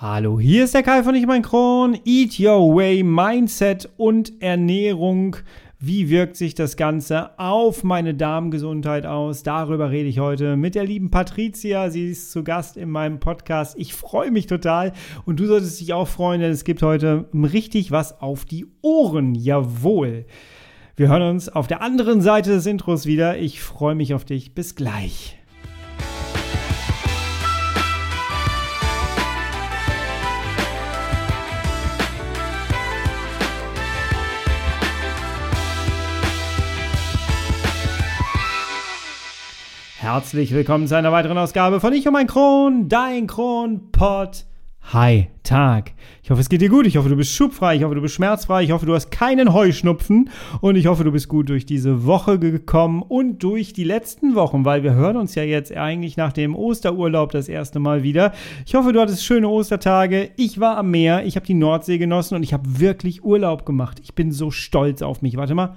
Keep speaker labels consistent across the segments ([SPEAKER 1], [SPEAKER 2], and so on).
[SPEAKER 1] Hallo, hier ist der Kai von Ich mein Kron. Eat Your Way, Mindset und Ernährung. Wie wirkt sich das Ganze auf meine Darmgesundheit aus? Darüber rede ich heute mit der lieben Patricia. Sie ist zu Gast in meinem Podcast. Ich freue mich total und du solltest dich auch freuen, denn es gibt heute richtig was auf die Ohren. Jawohl. Wir hören uns auf der anderen Seite des Intros wieder. Ich freue mich auf dich. Bis gleich. Herzlich willkommen zu einer weiteren Ausgabe von Ich und mein Kron, dein Kronpott. Hi, Tag. Ich hoffe, es geht dir gut. Ich hoffe, du bist schubfrei. Ich hoffe, du bist schmerzfrei. Ich hoffe, du hast keinen Heuschnupfen. Und ich hoffe, du bist gut durch diese Woche gekommen und durch die letzten Wochen, weil wir hören uns ja jetzt eigentlich nach dem Osterurlaub das erste Mal wieder. Ich hoffe, du hattest schöne Ostertage. Ich war am Meer. Ich habe die Nordsee genossen und ich habe wirklich Urlaub gemacht. Ich bin so stolz auf mich. Warte mal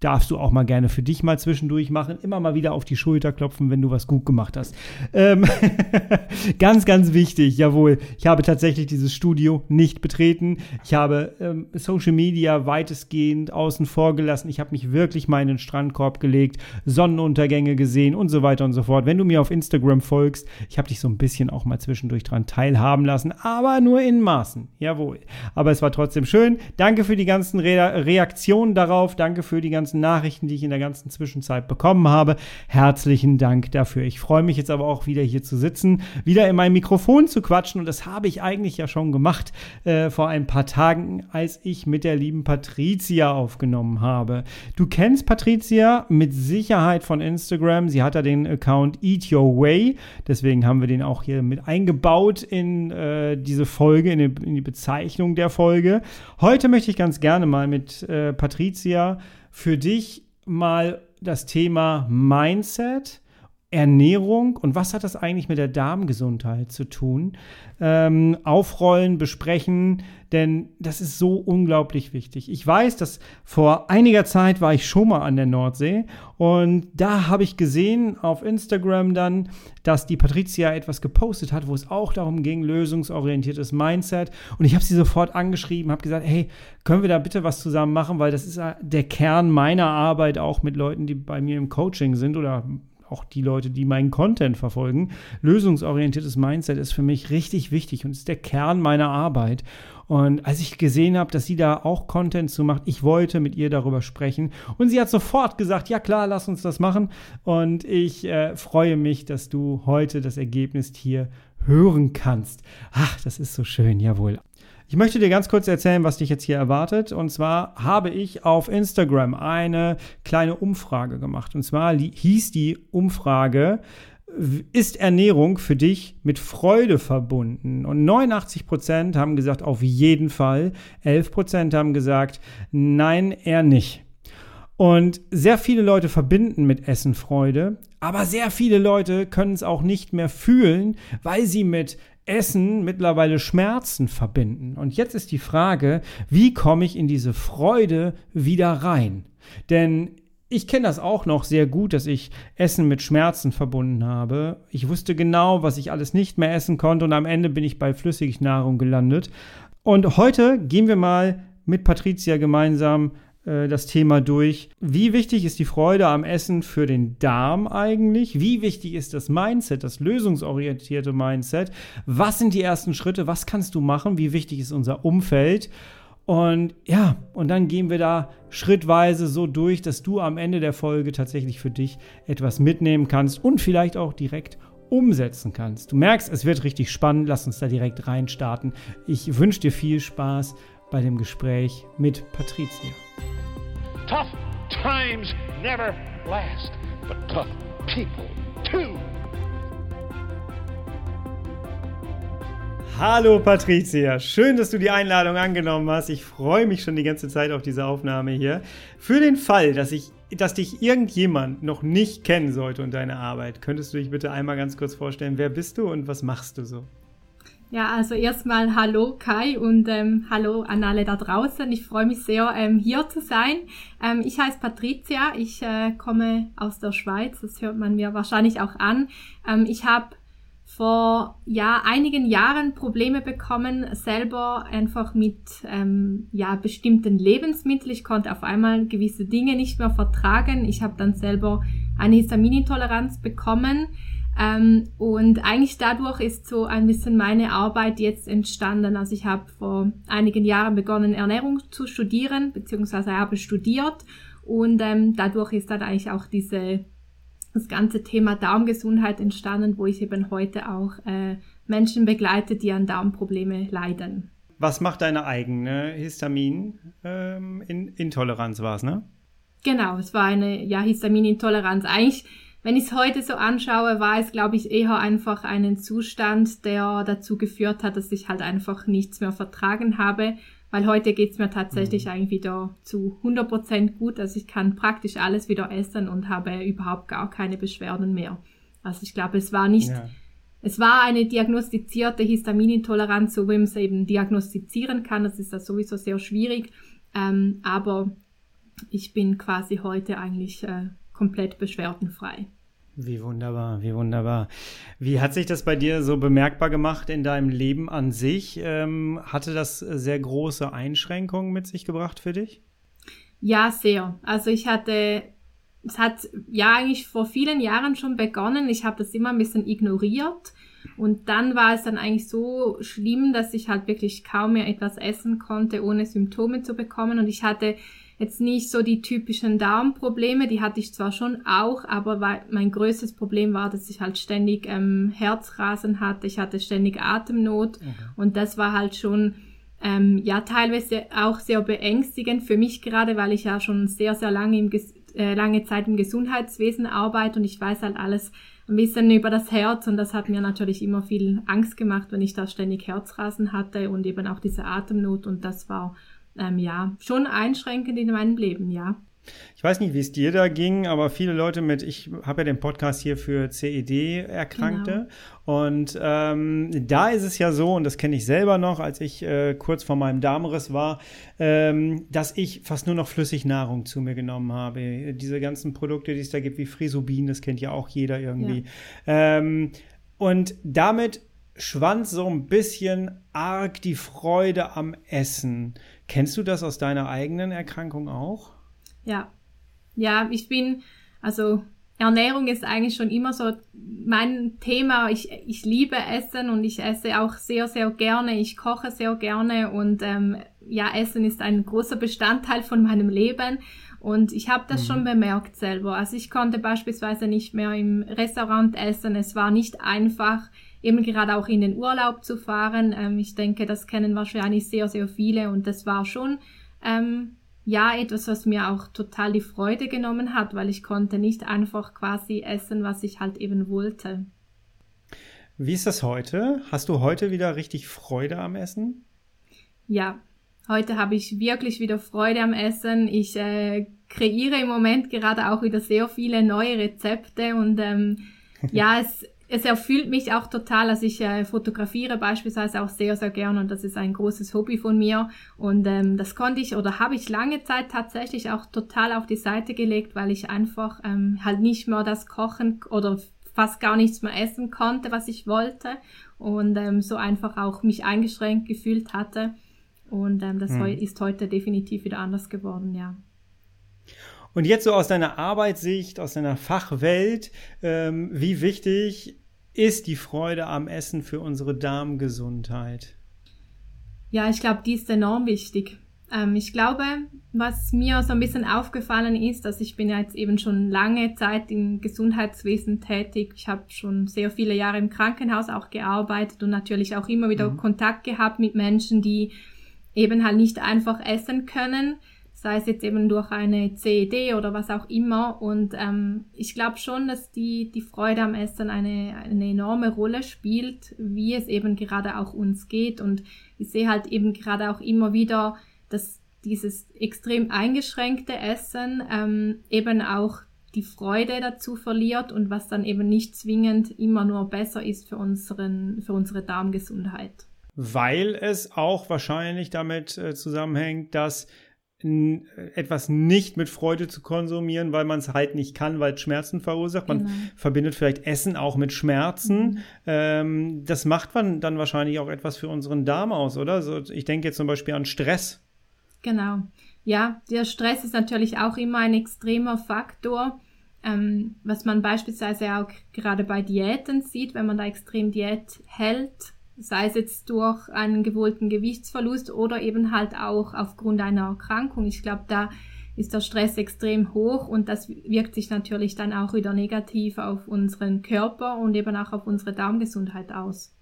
[SPEAKER 1] darfst du auch mal gerne für dich mal zwischendurch machen. Immer mal wieder auf die Schulter klopfen, wenn du was gut gemacht hast. Ähm ganz, ganz wichtig, jawohl. Ich habe tatsächlich dieses Studio nicht betreten. Ich habe ähm, Social Media weitestgehend außen vor gelassen. Ich habe mich wirklich mal in den Strandkorb gelegt, Sonnenuntergänge gesehen und so weiter und so fort. Wenn du mir auf Instagram folgst, ich habe dich so ein bisschen auch mal zwischendurch dran teilhaben lassen, aber nur in Maßen. Jawohl. Aber es war trotzdem schön. Danke für die ganzen Re Reaktionen darauf. Danke für die ganzen ganzen Nachrichten, die ich in der ganzen Zwischenzeit bekommen habe. Herzlichen Dank dafür. Ich freue mich jetzt aber auch wieder hier zu sitzen, wieder in meinem Mikrofon zu quatschen und das habe ich eigentlich ja schon gemacht äh, vor ein paar Tagen, als ich mit der lieben Patricia aufgenommen habe. Du kennst Patricia mit Sicherheit von Instagram. Sie hat da den Account Eat Your Way. Deswegen haben wir den auch hier mit eingebaut in äh, diese Folge, in die, in die, Bezeichnung der Folge. Heute möchte ich ganz gerne mal mit äh, Patricia für dich mal das Thema Mindset, Ernährung und was hat das eigentlich mit der Darmgesundheit zu tun? Ähm, aufrollen, besprechen, denn das ist so unglaublich wichtig. Ich weiß, dass vor einiger Zeit war ich schon mal an der Nordsee und da habe ich gesehen auf Instagram dann, dass die Patricia etwas gepostet hat, wo es auch darum ging, lösungsorientiertes Mindset. Und ich habe sie sofort angeschrieben, habe gesagt, hey, können wir da bitte was zusammen machen, weil das ist der Kern meiner Arbeit auch mit Leuten, die bei mir im Coaching sind oder auch die Leute, die meinen Content verfolgen. Lösungsorientiertes Mindset ist für mich richtig wichtig und ist der Kern meiner Arbeit. Und als ich gesehen habe, dass sie da auch Content zu macht, ich wollte mit ihr darüber sprechen. Und sie hat sofort gesagt, ja klar, lass uns das machen. Und ich äh, freue mich, dass du heute das Ergebnis hier hören kannst. Ach, das ist so schön, jawohl. Ich möchte dir ganz kurz erzählen, was dich jetzt hier erwartet. Und zwar habe ich auf Instagram eine kleine Umfrage gemacht. Und zwar hieß die Umfrage, ist Ernährung für dich mit Freude verbunden? Und 89 Prozent haben gesagt, auf jeden Fall. 11 Prozent haben gesagt, nein, eher nicht. Und sehr viele Leute verbinden mit Essen Freude, aber sehr viele Leute können es auch nicht mehr fühlen, weil sie mit Essen mittlerweile Schmerzen verbinden. Und jetzt ist die Frage, wie komme ich in diese Freude wieder rein? Denn ich kenne das auch noch sehr gut, dass ich Essen mit Schmerzen verbunden habe. Ich wusste genau, was ich alles nicht mehr essen konnte und am Ende bin ich bei Flüssignahrung gelandet. Und heute gehen wir mal mit Patricia gemeinsam äh, das Thema durch. Wie wichtig ist die Freude am Essen für den Darm eigentlich? Wie wichtig ist das Mindset, das lösungsorientierte Mindset? Was sind die ersten Schritte? Was kannst du machen? Wie wichtig ist unser Umfeld? Und ja, und dann gehen wir da schrittweise so durch, dass du am Ende der Folge tatsächlich für dich etwas mitnehmen kannst und vielleicht auch direkt umsetzen kannst. Du merkst, es wird richtig spannend. Lass uns da direkt reinstarten. Ich wünsche dir viel Spaß bei dem Gespräch mit Patricia. Tough times never last, but tough people too. Hallo Patricia, schön, dass du die Einladung angenommen hast. Ich freue mich schon die ganze Zeit auf diese Aufnahme hier. Für den Fall, dass ich dass dich irgendjemand noch nicht kennen sollte und deine Arbeit, könntest du dich bitte einmal ganz kurz vorstellen, wer bist du und was machst du so?
[SPEAKER 2] Ja, also erstmal hallo Kai und ähm, hallo an alle da draußen. Ich freue mich sehr, ähm, hier zu sein. Ähm, ich heiße Patricia, ich äh, komme aus der Schweiz, das hört man mir wahrscheinlich auch an. Ähm, ich habe vor ja einigen Jahren Probleme bekommen, selber einfach mit ähm, ja bestimmten Lebensmitteln. Ich konnte auf einmal gewisse Dinge nicht mehr vertragen. Ich habe dann selber eine Histaminintoleranz bekommen. Ähm, und eigentlich dadurch ist so ein bisschen meine Arbeit jetzt entstanden. Also ich habe vor einigen Jahren begonnen, Ernährung zu studieren, beziehungsweise habe studiert. Und ähm, dadurch ist dann eigentlich auch diese das ganze Thema Darmgesundheit entstanden, wo ich eben heute auch äh, Menschen begleite, die an Darmprobleme leiden.
[SPEAKER 1] Was macht deine eigene Histaminintoleranz, ähm, war es, ne?
[SPEAKER 2] Genau, es war eine ja, Histaminintoleranz. Eigentlich, wenn ich es heute so anschaue, war es, glaube ich, eher einfach einen Zustand, der dazu geführt hat, dass ich halt einfach nichts mehr vertragen habe weil heute geht's mir tatsächlich mhm. eigentlich wieder zu 100% gut. Also ich kann praktisch alles wieder essen und habe überhaupt gar keine Beschwerden mehr. Also ich glaube, es war nicht, ja. es war eine diagnostizierte Histaminintoleranz, so wie man es eben diagnostizieren kann. Das ist ja sowieso sehr schwierig. Ähm, aber ich bin quasi heute eigentlich äh, komplett beschwerdenfrei.
[SPEAKER 1] Wie wunderbar, wie wunderbar. Wie hat sich das bei dir so bemerkbar gemacht in deinem Leben an sich? Ähm, hatte das sehr große Einschränkungen mit sich gebracht für dich?
[SPEAKER 2] Ja, sehr. Also ich hatte, es hat ja eigentlich vor vielen Jahren schon begonnen. Ich habe das immer ein bisschen ignoriert. Und dann war es dann eigentlich so schlimm, dass ich halt wirklich kaum mehr etwas essen konnte, ohne Symptome zu bekommen. Und ich hatte jetzt nicht so die typischen Darmprobleme, die hatte ich zwar schon auch, aber mein größtes Problem war, dass ich halt ständig ähm, Herzrasen hatte, ich hatte ständig Atemnot okay. und das war halt schon ähm, ja teilweise auch sehr beängstigend für mich gerade, weil ich ja schon sehr, sehr lange, im, äh, lange Zeit im Gesundheitswesen arbeite und ich weiß halt alles ein bisschen über das Herz und das hat mir natürlich immer viel Angst gemacht, wenn ich da ständig Herzrasen hatte und eben auch diese Atemnot und das war ähm, ja, schon einschränkend in meinem Leben, ja.
[SPEAKER 1] Ich weiß nicht, wie es dir da ging, aber viele Leute mit, ich habe ja den Podcast hier für CED-Erkrankte genau. und ähm, da ist es ja so, und das kenne ich selber noch, als ich äh, kurz vor meinem Darmriss war, ähm, dass ich fast nur noch Flüssignahrung zu mir genommen habe. Diese ganzen Produkte, die es da gibt, wie Frisobin, das kennt ja auch jeder irgendwie. Ja. Ähm, und damit schwand so ein bisschen arg die Freude am Essen. Kennst du das aus deiner eigenen Erkrankung auch?
[SPEAKER 2] Ja. Ja, ich bin, also Ernährung ist eigentlich schon immer so mein Thema. Ich, ich liebe Essen und ich esse auch sehr, sehr gerne. Ich koche sehr gerne und ähm, ja, Essen ist ein großer Bestandteil von meinem Leben. Und ich habe das mhm. schon bemerkt selber. Also ich konnte beispielsweise nicht mehr im Restaurant essen. Es war nicht einfach eben gerade auch in den Urlaub zu fahren. Ähm, ich denke, das kennen wahrscheinlich sehr, sehr viele und das war schon ähm, ja etwas, was mir auch total die Freude genommen hat, weil ich konnte nicht einfach quasi essen, was ich halt eben wollte.
[SPEAKER 1] Wie ist das heute? Hast du heute wieder richtig Freude am Essen?
[SPEAKER 2] Ja, heute habe ich wirklich wieder Freude am Essen. Ich äh, kreiere im Moment gerade auch wieder sehr viele neue Rezepte und ähm, ja, es es erfüllt mich auch total. Also ich äh, fotografiere beispielsweise auch sehr, sehr gern und das ist ein großes Hobby von mir. Und ähm, das konnte ich oder habe ich lange Zeit tatsächlich auch total auf die Seite gelegt, weil ich einfach ähm, halt nicht mehr das Kochen oder fast gar nichts mehr essen konnte, was ich wollte. Und ähm, so einfach auch mich eingeschränkt gefühlt hatte. Und ähm, das hm. ist heute definitiv wieder anders geworden, ja.
[SPEAKER 1] Und jetzt so aus deiner Arbeitssicht, aus deiner Fachwelt, ähm, wie wichtig ist die Freude am Essen für unsere Darmgesundheit?
[SPEAKER 2] Ja, ich glaube, die ist enorm wichtig. Ähm, ich glaube, was mir so ein bisschen aufgefallen ist, dass ich bin ja jetzt eben schon lange Zeit im Gesundheitswesen tätig. Ich habe schon sehr viele Jahre im Krankenhaus auch gearbeitet und natürlich auch immer wieder mhm. Kontakt gehabt mit Menschen, die eben halt nicht einfach essen können sei es jetzt eben durch eine CED oder was auch immer. Und ähm, ich glaube schon, dass die, die Freude am Essen eine, eine enorme Rolle spielt, wie es eben gerade auch uns geht. Und ich sehe halt eben gerade auch immer wieder, dass dieses extrem eingeschränkte Essen ähm, eben auch die Freude dazu verliert und was dann eben nicht zwingend immer nur besser ist für, unseren, für unsere Darmgesundheit.
[SPEAKER 1] Weil es auch wahrscheinlich damit äh, zusammenhängt, dass etwas nicht mit Freude zu konsumieren, weil man es halt nicht kann, weil es Schmerzen verursacht. Man genau. verbindet vielleicht Essen auch mit Schmerzen. Mhm. Ähm, das macht man dann wahrscheinlich auch etwas für unseren Darm aus, oder? Also ich denke jetzt zum Beispiel an Stress.
[SPEAKER 2] Genau. Ja, der Stress ist natürlich auch immer ein extremer Faktor, ähm, was man beispielsweise auch gerade bei Diäten sieht, wenn man da extrem Diät hält, sei es jetzt durch einen gewollten Gewichtsverlust oder eben halt auch aufgrund einer Erkrankung. Ich glaube, da ist der Stress extrem hoch und das wirkt sich natürlich dann auch wieder negativ auf unseren Körper und eben auch auf unsere Darmgesundheit aus.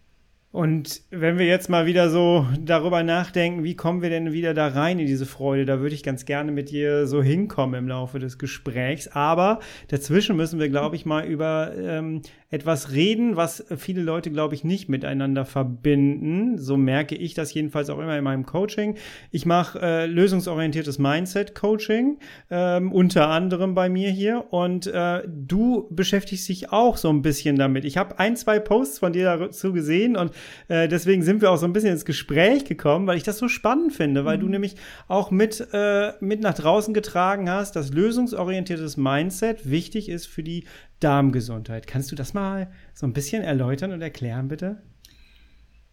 [SPEAKER 1] Und wenn wir jetzt mal wieder so darüber nachdenken, wie kommen wir denn wieder da rein in diese Freude, da würde ich ganz gerne mit dir so hinkommen im Laufe des Gesprächs. Aber dazwischen müssen wir, glaube ich, mal über ähm, etwas reden, was viele Leute, glaube ich, nicht miteinander verbinden. So merke ich das jedenfalls auch immer in meinem Coaching. Ich mache äh, lösungsorientiertes Mindset-Coaching, ähm, unter anderem bei mir hier. Und äh, du beschäftigst dich auch so ein bisschen damit. Ich habe ein, zwei Posts von dir dazu gesehen und äh, deswegen sind wir auch so ein bisschen ins Gespräch gekommen, weil ich das so spannend finde, weil mhm. du nämlich auch mit, äh, mit nach draußen getragen hast, dass lösungsorientiertes Mindset wichtig ist für die Darmgesundheit. Kannst du das mal so ein bisschen erläutern und erklären, bitte?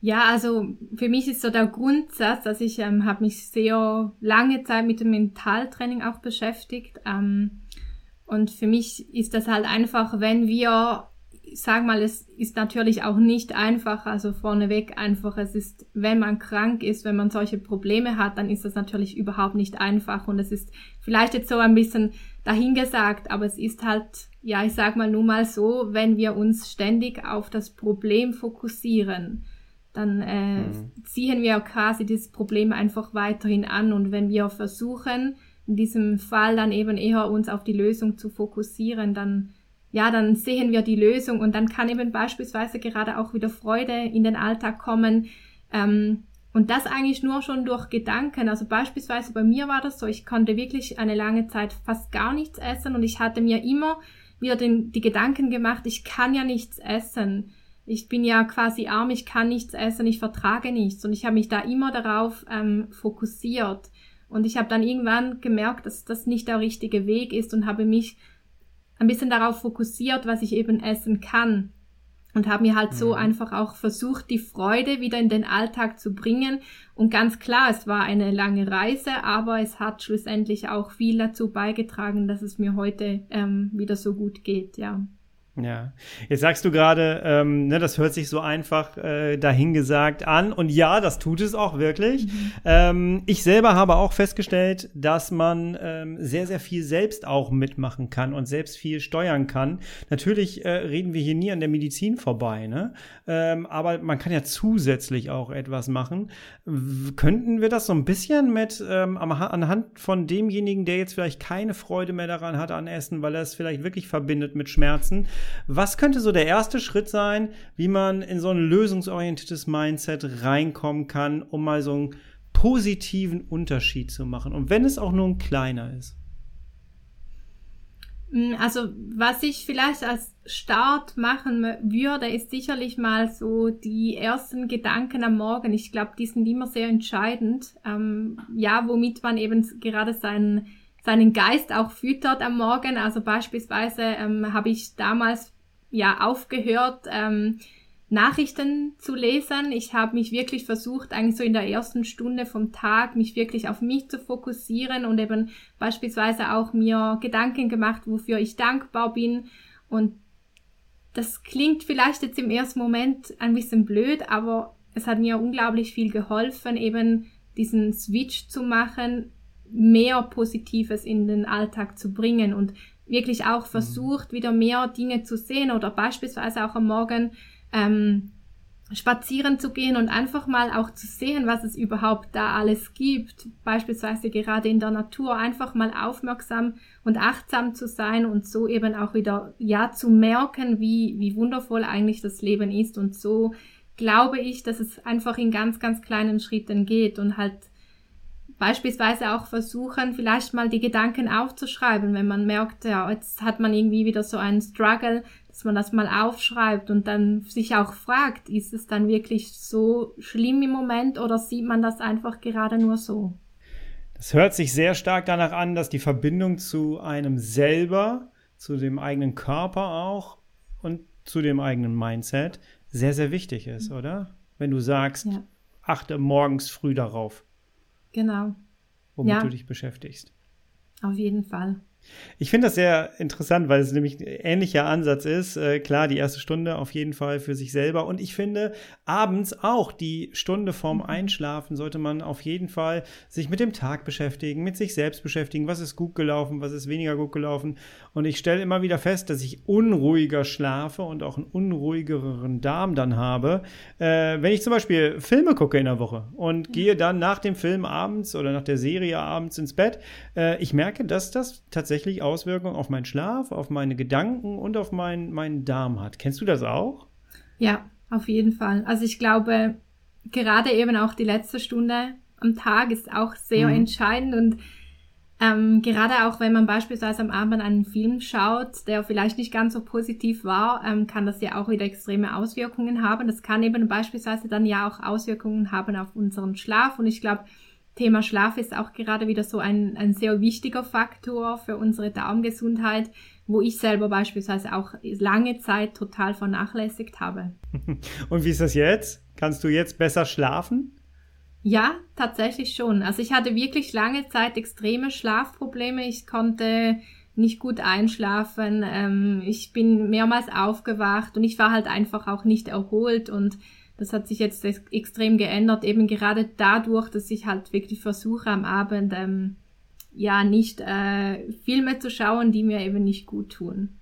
[SPEAKER 2] Ja, also für mich ist so der Grundsatz, dass ich ähm, habe mich sehr lange Zeit mit dem Mentaltraining auch beschäftigt. Ähm, und für mich ist das halt einfach, wenn wir sag mal, es ist natürlich auch nicht einfach, also vorneweg einfach, es ist, wenn man krank ist, wenn man solche Probleme hat, dann ist das natürlich überhaupt nicht einfach und es ist vielleicht jetzt so ein bisschen dahingesagt, aber es ist halt, ja, ich sag mal nun mal so, wenn wir uns ständig auf das Problem fokussieren, dann äh, mhm. ziehen wir quasi das Problem einfach weiterhin an und wenn wir versuchen, in diesem Fall dann eben eher uns auf die Lösung zu fokussieren, dann ja, dann sehen wir die Lösung und dann kann eben beispielsweise gerade auch wieder Freude in den Alltag kommen. Ähm, und das eigentlich nur schon durch Gedanken. Also beispielsweise bei mir war das so, ich konnte wirklich eine lange Zeit fast gar nichts essen und ich hatte mir immer wieder den, die Gedanken gemacht, ich kann ja nichts essen. Ich bin ja quasi arm, ich kann nichts essen, ich vertrage nichts. Und ich habe mich da immer darauf ähm, fokussiert. Und ich habe dann irgendwann gemerkt, dass das nicht der richtige Weg ist und habe mich ein bisschen darauf fokussiert, was ich eben essen kann. Und habe mir halt so mhm. einfach auch versucht, die Freude wieder in den Alltag zu bringen. Und ganz klar, es war eine lange Reise, aber es hat schlussendlich auch viel dazu beigetragen, dass es mir heute ähm, wieder so gut geht, ja.
[SPEAKER 1] Ja, jetzt sagst du gerade, ähm, ne, das hört sich so einfach äh, dahingesagt an und ja, das tut es auch wirklich. Mhm. Ähm, ich selber habe auch festgestellt, dass man ähm, sehr, sehr viel selbst auch mitmachen kann und selbst viel steuern kann. Natürlich äh, reden wir hier nie an der Medizin vorbei, ne? Ähm, aber man kann ja zusätzlich auch etwas machen. W könnten wir das so ein bisschen mit ähm, anhand von demjenigen, der jetzt vielleicht keine Freude mehr daran hat an Essen, weil er es vielleicht wirklich verbindet mit Schmerzen? Was könnte so der erste Schritt sein, wie man in so ein lösungsorientiertes Mindset reinkommen kann, um mal so einen positiven Unterschied zu machen? Und wenn es auch nur ein kleiner ist.
[SPEAKER 2] Mm, also, was ich vielleicht als Start machen würde, ist sicherlich mal so die ersten Gedanken am Morgen. Ich glaube, die sind immer sehr entscheidend. Ähm, ja, womit man eben gerade seinen seinen Geist auch füttert am Morgen. Also beispielsweise ähm, habe ich damals ja aufgehört, ähm, Nachrichten zu lesen. Ich habe mich wirklich versucht, eigentlich so in der ersten Stunde vom Tag, mich wirklich auf mich zu fokussieren und eben beispielsweise auch mir Gedanken gemacht, wofür ich dankbar bin. Und das klingt vielleicht jetzt im ersten Moment ein bisschen blöd, aber es hat mir unglaublich viel geholfen, eben diesen Switch zu machen, mehr Positives in den Alltag zu bringen und wirklich auch mhm. versucht, wieder mehr Dinge zu sehen oder beispielsweise auch am Morgen ähm, spazieren zu gehen und einfach mal auch zu sehen, was es überhaupt da alles gibt. Beispielsweise gerade in der Natur einfach mal aufmerksam und achtsam zu sein und so eben auch wieder, ja, zu merken, wie, wie wundervoll eigentlich das Leben ist. Und so glaube ich, dass es einfach in ganz, ganz kleinen Schritten geht und halt beispielsweise auch versuchen, vielleicht mal die Gedanken aufzuschreiben, wenn man merkt, ja, jetzt hat man irgendwie wieder so einen Struggle, dass man das mal aufschreibt und dann sich auch fragt, ist es dann wirklich so schlimm im Moment oder sieht man das einfach gerade nur so?
[SPEAKER 1] Das hört sich sehr stark danach an, dass die Verbindung zu einem selber, zu dem eigenen Körper auch und zu dem eigenen Mindset sehr, sehr wichtig ist, oder? Wenn du sagst, ja. achte morgens früh darauf.
[SPEAKER 2] Genau.
[SPEAKER 1] Womit ja. du dich beschäftigst.
[SPEAKER 2] Auf jeden Fall.
[SPEAKER 1] Ich finde das sehr interessant, weil es nämlich ein ähnlicher Ansatz ist. Äh, klar, die erste Stunde auf jeden Fall für sich selber. Und ich finde, abends auch die Stunde vorm Einschlafen sollte man auf jeden Fall sich mit dem Tag beschäftigen, mit sich selbst beschäftigen. Was ist gut gelaufen, was ist weniger gut gelaufen. Und ich stelle immer wieder fest, dass ich unruhiger schlafe und auch einen unruhigeren Darm dann habe, äh, wenn ich zum Beispiel Filme gucke in der Woche und gehe dann nach dem Film abends oder nach der Serie abends ins Bett. Äh, ich merke, dass das tatsächlich Auswirkungen auf meinen Schlaf, auf meine Gedanken und auf meinen, meinen Darm hat. Kennst du das auch?
[SPEAKER 2] Ja, auf jeden Fall. Also ich glaube, gerade eben auch die letzte Stunde am Tag ist auch sehr mhm. entscheidend und ähm, gerade auch wenn man beispielsweise am Abend einen Film schaut, der vielleicht nicht ganz so positiv war, ähm, kann das ja auch wieder extreme Auswirkungen haben. Das kann eben beispielsweise dann ja auch Auswirkungen haben auf unseren Schlaf und ich glaube, Thema Schlaf ist auch gerade wieder so ein, ein sehr wichtiger Faktor für unsere Darmgesundheit, wo ich selber beispielsweise auch lange Zeit total vernachlässigt habe.
[SPEAKER 1] Und wie ist das jetzt? Kannst du jetzt besser schlafen?
[SPEAKER 2] Ja, tatsächlich schon. Also ich hatte wirklich lange Zeit extreme Schlafprobleme. Ich konnte nicht gut einschlafen. Ähm, ich bin mehrmals aufgewacht und ich war halt einfach auch nicht erholt und das hat sich jetzt extrem geändert, eben gerade dadurch, dass ich halt wirklich versuche am Abend ähm, ja nicht äh, Filme zu schauen, die mir eben nicht gut tun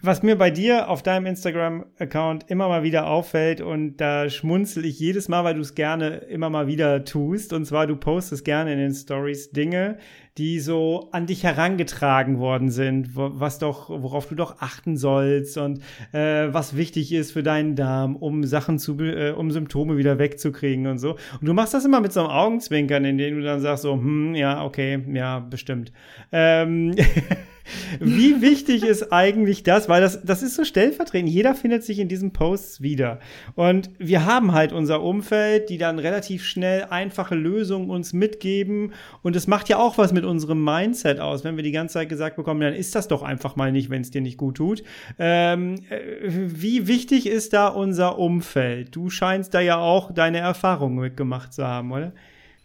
[SPEAKER 1] was mir bei dir auf deinem Instagram-Account immer mal wieder auffällt und da schmunzel ich jedes Mal, weil du es gerne immer mal wieder tust. Und zwar, du postest gerne in den Stories Dinge, die so an dich herangetragen worden sind, was doch, worauf du doch achten sollst und äh, was wichtig ist für deinen Darm, um Sachen zu, äh, um Symptome wieder wegzukriegen und so. Und du machst das immer mit so einem Augenzwinkern, in dem du dann sagst so, hm, ja, okay, ja, bestimmt. Ähm Wie wichtig ist eigentlich das? Weil das, das ist so stellvertretend. Jeder findet sich in diesen Posts wieder. Und wir haben halt unser Umfeld, die dann relativ schnell einfache Lösungen uns mitgeben. Und es macht ja auch was mit unserem Mindset aus. Wenn wir die ganze Zeit gesagt bekommen, dann ist das doch einfach mal nicht, wenn es dir nicht gut tut. Ähm, äh, wie wichtig ist da unser Umfeld? Du scheinst da ja auch deine Erfahrungen mitgemacht zu haben, oder?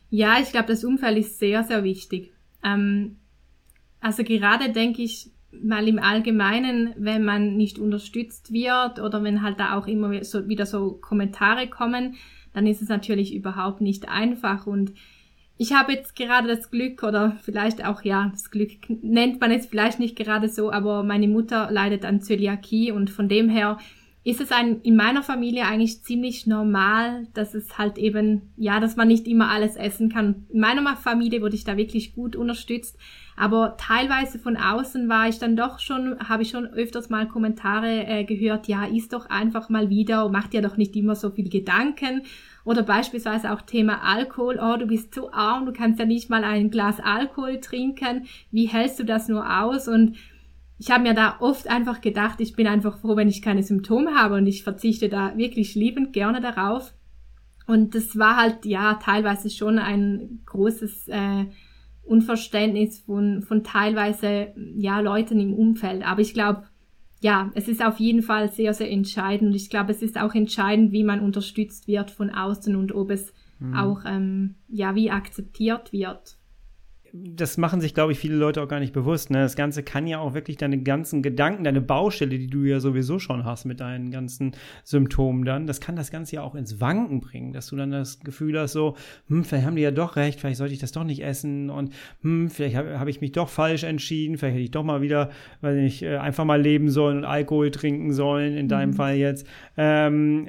[SPEAKER 2] Ja, ich glaube, das Umfeld ist sehr, sehr wichtig. Ähm, also gerade denke ich mal im Allgemeinen, wenn man nicht unterstützt wird oder wenn halt da auch immer so, wieder so Kommentare kommen, dann ist es natürlich überhaupt nicht einfach und ich habe jetzt gerade das Glück oder vielleicht auch ja, das Glück nennt man jetzt vielleicht nicht gerade so, aber meine Mutter leidet an Zöliakie und von dem her ist es ein, in meiner Familie eigentlich ziemlich normal, dass es halt eben, ja, dass man nicht immer alles essen kann. In meiner Familie wurde ich da wirklich gut unterstützt, aber teilweise von außen war ich dann doch schon, habe ich schon öfters mal Kommentare äh, gehört, ja, isst doch einfach mal wieder, mach dir doch nicht immer so viel Gedanken. Oder beispielsweise auch Thema Alkohol, oh, du bist so arm, du kannst ja nicht mal ein Glas Alkohol trinken, wie hältst du das nur aus? Und ich habe mir da oft einfach gedacht, ich bin einfach froh, wenn ich keine Symptome habe und ich verzichte da wirklich liebend gerne darauf. Und das war halt ja teilweise schon ein großes äh, Unverständnis von, von teilweise ja Leuten im Umfeld. Aber ich glaube, ja, es ist auf jeden Fall sehr, sehr entscheidend. Und ich glaube, es ist auch entscheidend, wie man unterstützt wird von außen und ob es mhm. auch ähm, ja wie akzeptiert wird
[SPEAKER 1] das machen sich, glaube ich, viele Leute auch gar nicht bewusst. Ne? Das Ganze kann ja auch wirklich deine ganzen Gedanken, deine Baustelle, die du ja sowieso schon hast mit deinen ganzen Symptomen dann, das kann das Ganze ja auch ins Wanken bringen, dass du dann das Gefühl hast, so, hm, vielleicht haben die ja doch recht, vielleicht sollte ich das doch nicht essen und hm, vielleicht habe hab ich mich doch falsch entschieden, vielleicht hätte ich doch mal wieder, weiß nicht, äh, einfach mal leben sollen und Alkohol trinken sollen, in deinem mhm. Fall jetzt. Ähm,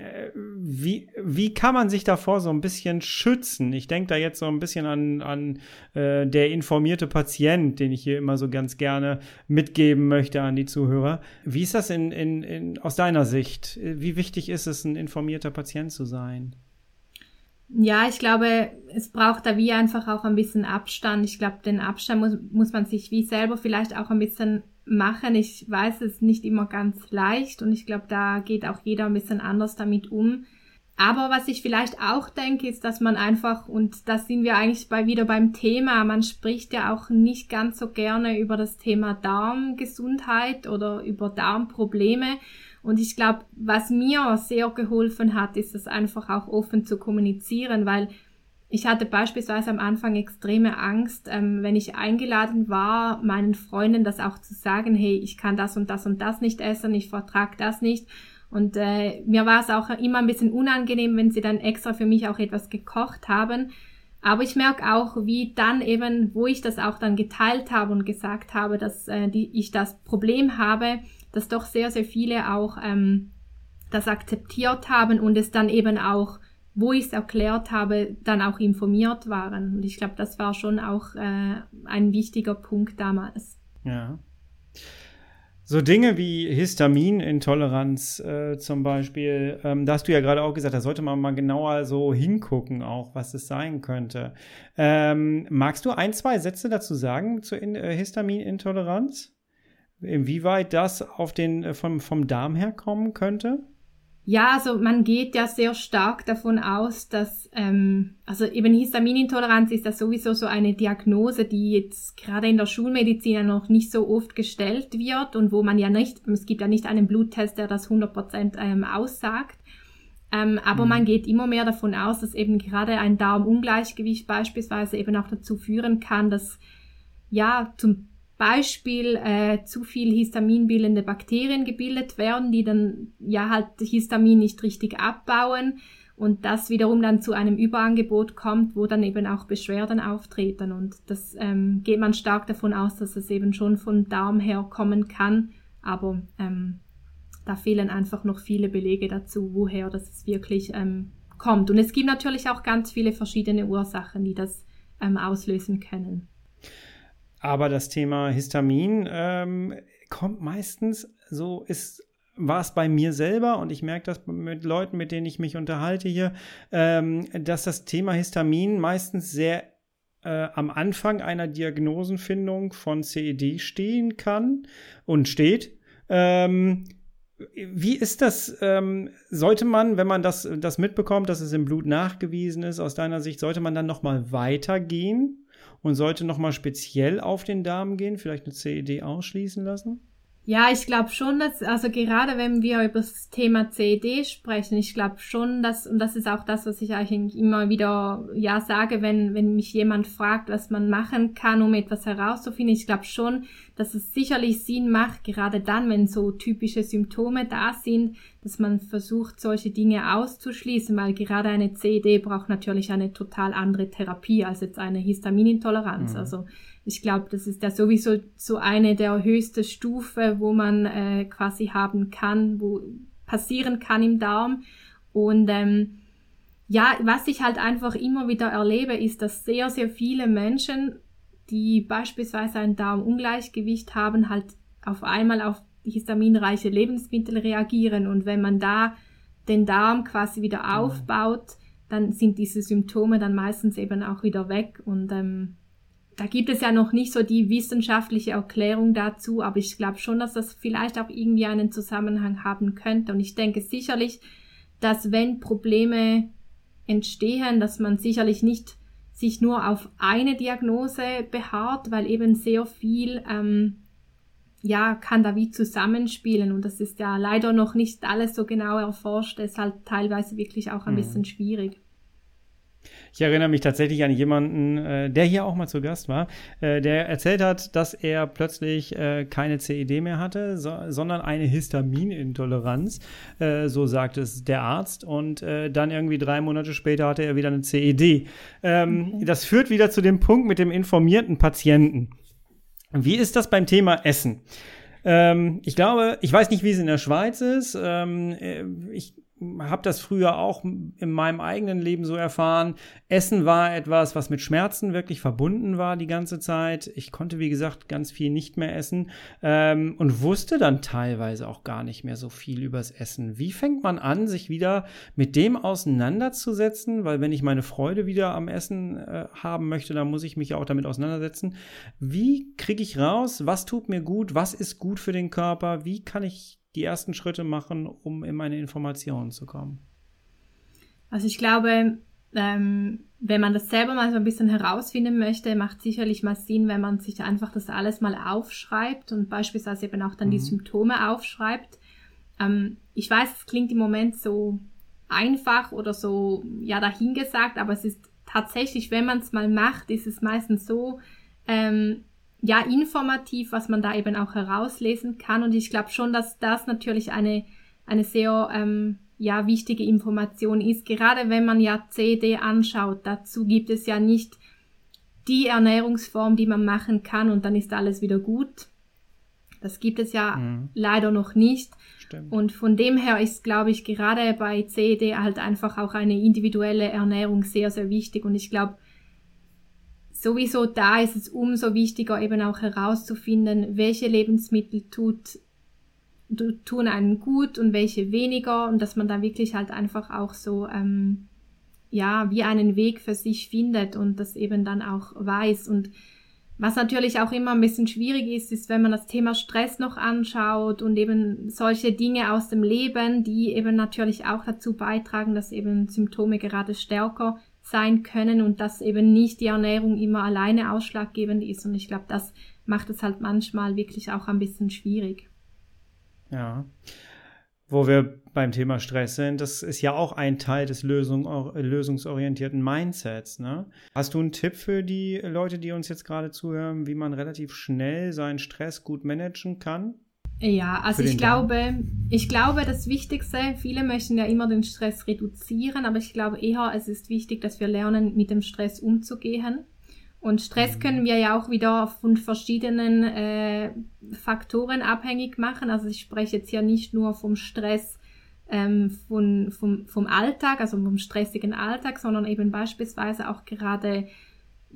[SPEAKER 1] wie, wie kann man sich davor so ein bisschen schützen? Ich denke da jetzt so ein bisschen an, an äh, der informierte Patient, den ich hier immer so ganz gerne mitgeben möchte an die Zuhörer. Wie ist das in, in, in, aus deiner Sicht? Wie wichtig ist es, ein informierter Patient zu sein?
[SPEAKER 2] Ja, ich glaube, es braucht da wie einfach auch ein bisschen Abstand. Ich glaube, den Abstand muss, muss man sich wie selber vielleicht auch ein bisschen machen. Ich weiß, es ist nicht immer ganz leicht und ich glaube, da geht auch jeder ein bisschen anders damit um. Aber was ich vielleicht auch denke, ist, dass man einfach, und da sind wir eigentlich bei, wieder beim Thema, man spricht ja auch nicht ganz so gerne über das Thema Darmgesundheit oder über Darmprobleme. Und ich glaube, was mir sehr geholfen hat, ist es einfach auch offen zu kommunizieren, weil ich hatte beispielsweise am Anfang extreme Angst, ähm, wenn ich eingeladen war, meinen Freunden das auch zu sagen, hey, ich kann das und das und das nicht essen, ich vertrag das nicht. Und äh, mir war es auch immer ein bisschen unangenehm, wenn sie dann extra für mich auch etwas gekocht haben. Aber ich merke auch, wie dann eben, wo ich das auch dann geteilt habe und gesagt habe, dass äh, die, ich das Problem habe, dass doch sehr, sehr viele auch ähm, das akzeptiert haben und es dann eben auch, wo ich es erklärt habe, dann auch informiert waren. Und ich glaube, das war schon auch äh, ein wichtiger Punkt damals.
[SPEAKER 1] Ja. So Dinge wie Histaminintoleranz äh, zum Beispiel, ähm, da hast du ja gerade auch gesagt, da sollte man mal genauer so hingucken, auch was es sein könnte. Ähm, magst du ein, zwei Sätze dazu sagen zur In äh, Histaminintoleranz? Inwieweit das auf den, äh, vom, vom Darm herkommen könnte?
[SPEAKER 2] Ja, also man geht ja sehr stark davon aus, dass, ähm, also eben Histaminintoleranz ist ja sowieso so eine Diagnose, die jetzt gerade in der Schulmedizin ja noch nicht so oft gestellt wird und wo man ja nicht, es gibt ja nicht einen Bluttest, der das 100% ähm, aussagt. Ähm, aber mhm. man geht immer mehr davon aus, dass eben gerade ein Darmungleichgewicht beispielsweise eben auch dazu führen kann, dass ja zum Beispiel äh, zu viel histaminbildende Bakterien gebildet werden, die dann ja halt Histamin nicht richtig abbauen und das wiederum dann zu einem Überangebot kommt, wo dann eben auch Beschwerden auftreten und das ähm, geht man stark davon aus, dass es eben schon von Darm her kommen kann, aber ähm, da fehlen einfach noch viele Belege dazu, woher das wirklich ähm, kommt. Und es gibt natürlich auch ganz viele verschiedene Ursachen, die das ähm, auslösen können.
[SPEAKER 1] Aber das Thema Histamin ähm, kommt meistens, so ist war es bei mir selber und ich merke das mit Leuten, mit denen ich mich unterhalte hier, ähm, dass das Thema Histamin meistens sehr äh, am Anfang einer Diagnosenfindung von CED stehen kann und steht. Ähm, wie ist das? Ähm, sollte man, wenn man das, das mitbekommt, dass es im Blut nachgewiesen ist, aus deiner Sicht, sollte man dann nochmal weitergehen? Und sollte nochmal speziell auf den Darm gehen, vielleicht eine CED ausschließen lassen?
[SPEAKER 2] Ja, ich glaube schon, dass, also gerade wenn wir über das Thema CED sprechen, ich glaube schon, dass, und das ist auch das, was ich eigentlich immer wieder ja sage, wenn, wenn mich jemand fragt, was man machen kann, um etwas herauszufinden, ich glaube schon, dass es sicherlich Sinn macht, gerade dann, wenn so typische Symptome da sind, dass man versucht, solche Dinge auszuschließen, weil gerade eine CED braucht natürlich eine total andere Therapie als jetzt eine Histaminintoleranz. Mhm. Also ich glaube, das ist ja sowieso so eine der höchste Stufe, wo man äh, quasi haben kann, wo passieren kann im Darm. Und ähm, ja, was ich halt einfach immer wieder erlebe, ist, dass sehr, sehr viele Menschen, die beispielsweise ein Darmungleichgewicht haben, halt auf einmal auf histaminreiche Lebensmittel reagieren. Und wenn man da den Darm quasi wieder genau. aufbaut, dann sind diese Symptome dann meistens eben auch wieder weg. Und ähm, da gibt es ja noch nicht so die wissenschaftliche Erklärung dazu, aber ich glaube schon, dass das vielleicht auch irgendwie einen Zusammenhang haben könnte. Und ich denke sicherlich, dass wenn Probleme entstehen, dass man sicherlich nicht sich nur auf eine Diagnose beharrt, weil eben sehr viel ähm, ja kann da wie zusammenspielen und das ist ja leider noch nicht alles so genau erforscht, deshalb teilweise wirklich auch ein mhm. bisschen schwierig.
[SPEAKER 1] Ich erinnere mich tatsächlich an jemanden, äh, der hier auch mal zu Gast war, äh, der erzählt hat, dass er plötzlich äh, keine CED mehr hatte, so, sondern eine Histaminintoleranz. So sagt es der Arzt. Und dann irgendwie drei Monate später hatte er wieder eine CED. Ähm, okay. Das führt wieder zu dem Punkt mit dem informierten Patienten. Wie ist das beim Thema Essen? Ähm, ich glaube, ich weiß nicht, wie es in der Schweiz ist. Ähm, äh, ich habe das früher auch in meinem eigenen Leben so erfahren. Essen war etwas, was mit Schmerzen wirklich verbunden war die ganze Zeit. Ich konnte, wie gesagt, ganz viel nicht mehr essen ähm, und wusste dann teilweise auch gar nicht mehr so viel übers Essen. Wie fängt man an, sich wieder mit dem auseinanderzusetzen? Weil wenn ich meine Freude wieder am Essen äh, haben möchte, dann muss ich mich auch damit auseinandersetzen. Wie kriege ich raus, was tut mir gut, was ist gut für den Körper, wie kann ich die ersten Schritte machen, um in meine Informationen zu kommen?
[SPEAKER 2] Also ich glaube, ähm, wenn man das selber mal so ein bisschen herausfinden möchte, macht sicherlich mal Sinn, wenn man sich einfach das alles mal aufschreibt und beispielsweise eben auch dann mhm. die Symptome aufschreibt. Ähm, ich weiß, es klingt im Moment so einfach oder so, ja, dahingesagt, aber es ist tatsächlich, wenn man es mal macht, ist es meistens so, ähm, ja, informativ, was man da eben auch herauslesen kann. Und ich glaube schon, dass das natürlich eine, eine sehr, ähm, ja, wichtige Information ist. Gerade wenn man ja CD anschaut, dazu gibt es ja nicht die Ernährungsform, die man machen kann und dann ist alles wieder gut. Das gibt es ja mhm. leider noch nicht. Stimmt. Und von dem her ist, glaube ich, gerade bei CED halt einfach auch eine individuelle Ernährung sehr, sehr wichtig. Und ich glaube, sowieso da ist es umso wichtiger, eben auch herauszufinden, welche Lebensmittel tut, tun einem gut und welche weniger. Und dass man da wirklich halt einfach auch so, ähm, ja, wie einen Weg für sich findet und das eben dann auch weiß. Und was natürlich auch immer ein bisschen schwierig ist, ist, wenn man das Thema Stress noch anschaut und eben solche Dinge aus dem Leben, die eben natürlich auch dazu beitragen, dass eben Symptome gerade stärker sein können und dass eben nicht die Ernährung immer alleine ausschlaggebend ist. Und ich glaube, das macht es halt manchmal wirklich auch ein bisschen schwierig.
[SPEAKER 1] Ja wo wir beim Thema Stress sind, das ist ja auch ein Teil des Lösung, lösungsorientierten Mindsets. Ne? Hast du einen Tipp für die Leute, die uns jetzt gerade zuhören, wie man relativ schnell seinen Stress gut managen kann?
[SPEAKER 2] Ja, also ich glaube, ich glaube, das Wichtigste, viele möchten ja immer den Stress reduzieren, aber ich glaube eher, es ist wichtig, dass wir lernen, mit dem Stress umzugehen. Und Stress mhm. können wir ja auch wieder von verschiedenen äh, Faktoren abhängig machen. Also ich spreche jetzt ja nicht nur vom Stress ähm, von, vom, vom Alltag, also vom stressigen Alltag, sondern eben beispielsweise auch gerade